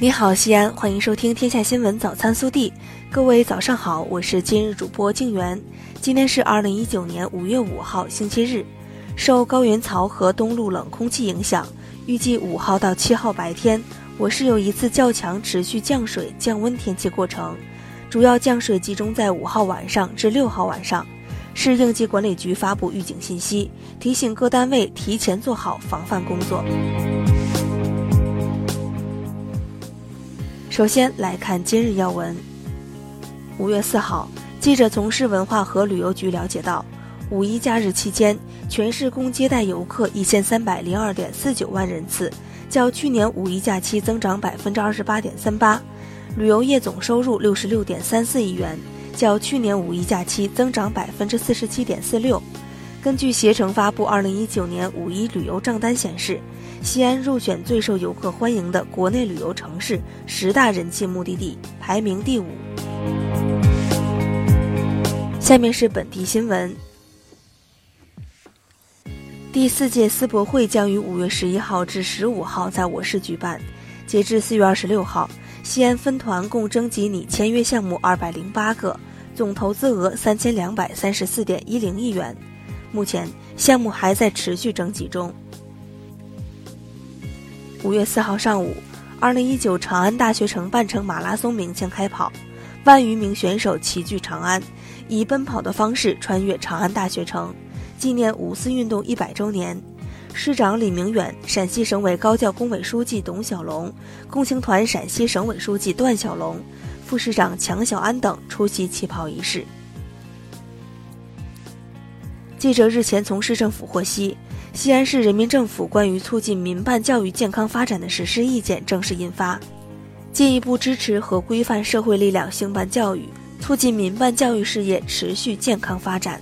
你好，西安，欢迎收听《天下新闻早餐速递》。各位早上好，我是今日主播静媛。今天是二零一九年五月五号，星期日。受高原槽和东陆冷空气影响，预计五号到七号白天，我市有一次较强持续降水降温天气过程，主要降水集中在五号晚上至六号晚上。市应急管理局发布预警信息，提醒各单位提前做好防范工作。首先来看今日要闻。五月四号，记者从市文化和旅游局了解到，五一假日期间，全市共接待游客一千三百零二点四九万人次，较去年五一假期增长百分之二十八点三八；旅游业总收入六十六点三四亿元，较去年五一假期增长百分之四十七点四六。根据携程发布二零一九年五一旅游账单显示。西安入选最受游客欢迎的国内旅游城市十大人气目的地，排名第五。下面是本地新闻。第四届世博会将于五月十一号至十五号在我市举办。截至四月二十六号，西安分团共征集拟签约项目二百零八个，总投资额三千两百三十四点一零亿元。目前项目还在持续征集中。五月四号上午，二零一九长安大学城半程马拉松鸣枪开跑，万余名选手齐聚长安，以奔跑的方式穿越长安大学城，纪念五四运动一百周年。市长李明远、陕西省委高教工委书记董小龙、共青团陕西省委书记段小龙、副市长强小安等出席起跑仪式。记者日前从市政府获悉。西安市人民政府关于促进民办教育健康发展的实施意见正式印发，进一步支持和规范社会力量兴办教育，促进民办教育事业持续健康发展。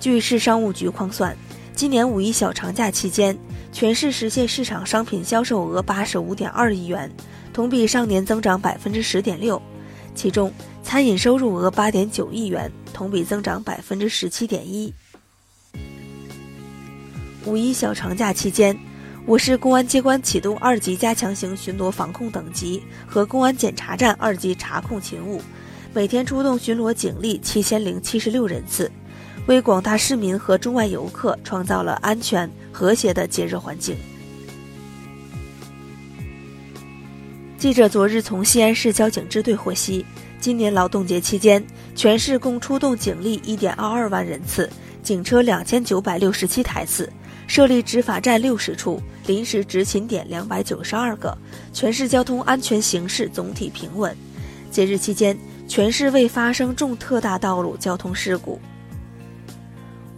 据市商务局框算，今年五一小长假期间，全市实现市场商品销售额八十五点二亿元，同比上年增长百分之十点六，其中餐饮收入额八点九亿元，同比增长百分之十七点一。五一小长假期间，我市公安机关启动二级加强型巡逻防控等级和公安检查站二级查控勤务，每天出动巡逻警力七千零七十六人次，为广大市民和中外游客创造了安全和谐的节日环境。记者昨日从西安市交警支队获悉，今年劳动节期间，全市共出动警力一点二二万人次，警车两千九百六十七台次。设立执法站六十处，临时执勤点两百九十二个，全市交通安全形势总体平稳。节日期间，全市未发生重特大道路交通事故。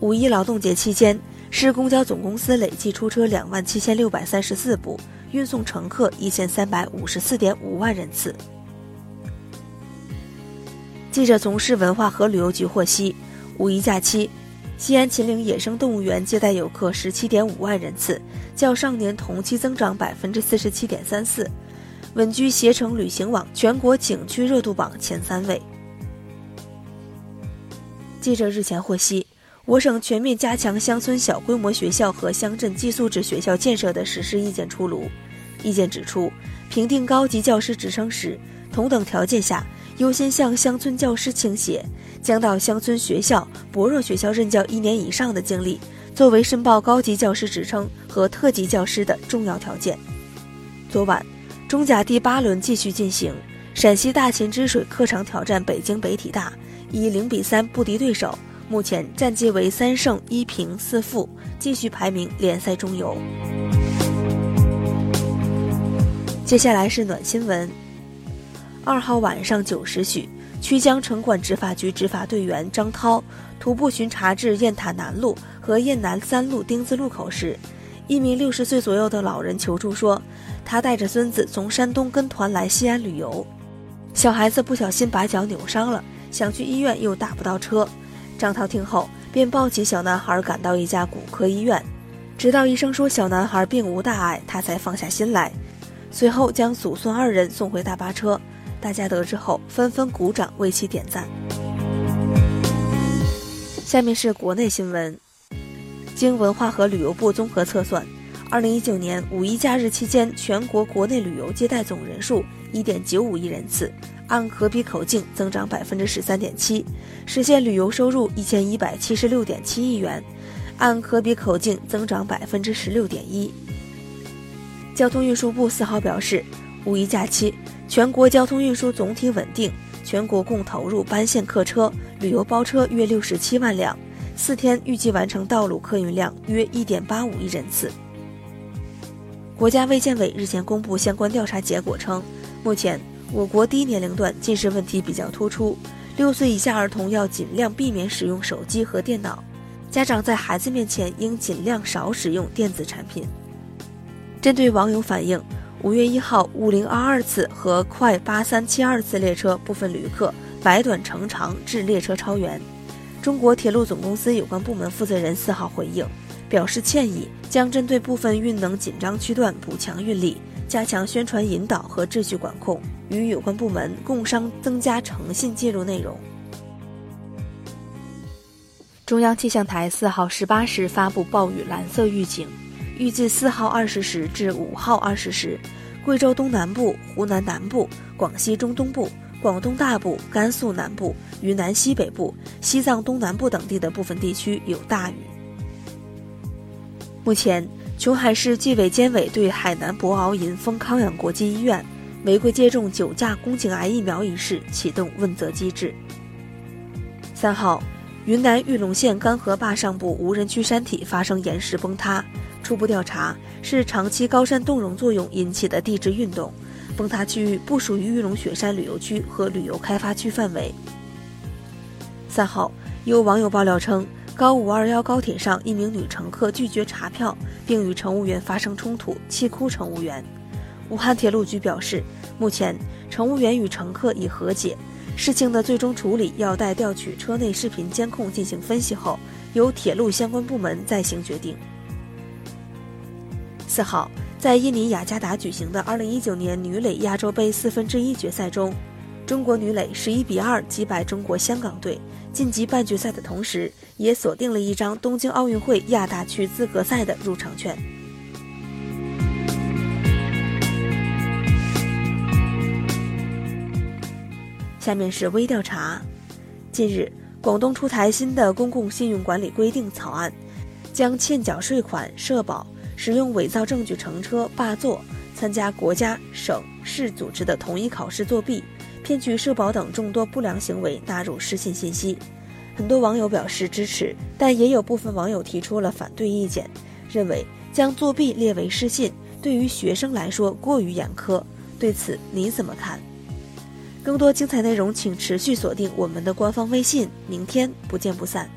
五一劳动节期间，市公交总公司累计出车两万七千六百三十四部，运送乘客一千三百五十四点五万人次。记者从市文化和旅游局获悉，五一假期。西安秦岭野生动物园接待游客十七点五万人次，较上年同期增长百分之四十七点三四，稳居携程旅行网全国景区热度榜前三位。记者日前获悉，我省全面加强乡村小规模学校和乡镇寄宿制学校建设的实施意见出炉。意见指出，评定高级教师职称时，同等条件下。优先向乡村教师倾斜，将到乡村学校、薄弱学校任教一年以上的经历作为申报高级教师职称和特级教师的重要条件。昨晚，中甲第八轮继续进行，陕西大秦之水客场挑战北京北体大，以零比三不敌对手，目前战绩为三胜一平四负，继续排名联赛中游。接下来是暖新闻。二号晚上九时许，曲江城管执法局执法队员张涛徒步巡查至雁塔南路和雁南三路丁字路口时，一名六十岁左右的老人求助说，他带着孙子从山东跟团来西安旅游，小孩子不小心把脚扭伤了，想去医院又打不到车。张涛听后便抱起小男孩赶到一家骨科医院，直到医生说小男孩并无大碍，他才放下心来，随后将祖孙二人送回大巴车。大家得知后纷纷鼓掌为其点赞。下面是国内新闻，经文化和旅游部综合测算，二零一九年五一假日期间，全国国内旅游接待总人数一点九五亿人次，按可比口径增长百分之十三点七，实现旅游收入一千一百七十六点七亿元，按可比口径增长百分之十六点一。交通运输部四号表示，五一假期全国交通运输总体稳定，全国共投入班线客车、旅游包车约六十七万辆。四天预计完成道路客运量约一点八五亿人次。国家卫健委日前公布相关调查结果称，目前我国低年龄段近视问题比较突出，六岁以下儿童要尽量避免使用手机和电脑，家长在孩子面前应尽量少使用电子产品。针对网友反映，五月一号五零二二次和快八三七二次列车部分旅客买短乘长致列车超员。中国铁路总公司有关部门负责人四号回应，表示歉意，将针对部分运能紧张区段补强运力，加强宣传引导和秩序管控，与有关部门共商增加诚信介入内容。中央气象台四号十八时发布暴雨蓝色预警，预计四号二十时至五号二十时，贵州东南部、湖南南部、广西中东部。广东大部、甘肃南部、云南西北部、西藏东南部等地的部分地区有大雨。目前，琼海市纪委监委对海南博鳌银丰康养国际医院违规接种九价宫颈癌疫苗一事启动问责机制。三号，云南玉龙县干河坝上部无人区山体发生岩石崩塌，初步调查是长期高山冻融作用引起的地质运动。崩塌区域不属于玉龙雪山旅游区和旅游开发区范围。三号，有网友爆料称，高五二幺高铁上一名女乘客拒绝查票，并与乘务员发生冲突，气哭乘务员。武汉铁路局表示，目前乘务员与乘客已和解，事情的最终处理要待调取车内视频监控进行分析后，由铁路相关部门再行决定。四号。在印尼雅加达举行的2019年女垒亚洲杯四分之一决赛中，中国女垒11比2击败中国香港队，晋级半决赛的同时，也锁定了一张东京奥运会亚大区资格赛的入场券。下面是微调查：近日，广东出台新的公共信用管理规定草案，将欠缴税款、社保。使用伪造证据乘车霸座、参加国家、省市组织的统一考试作弊、骗取社保等众多不良行为纳入失信信息。很多网友表示支持，但也有部分网友提出了反对意见，认为将作弊列为失信对于学生来说过于严苛。对此你怎么看？更多精彩内容请持续锁定我们的官方微信，明天不见不散。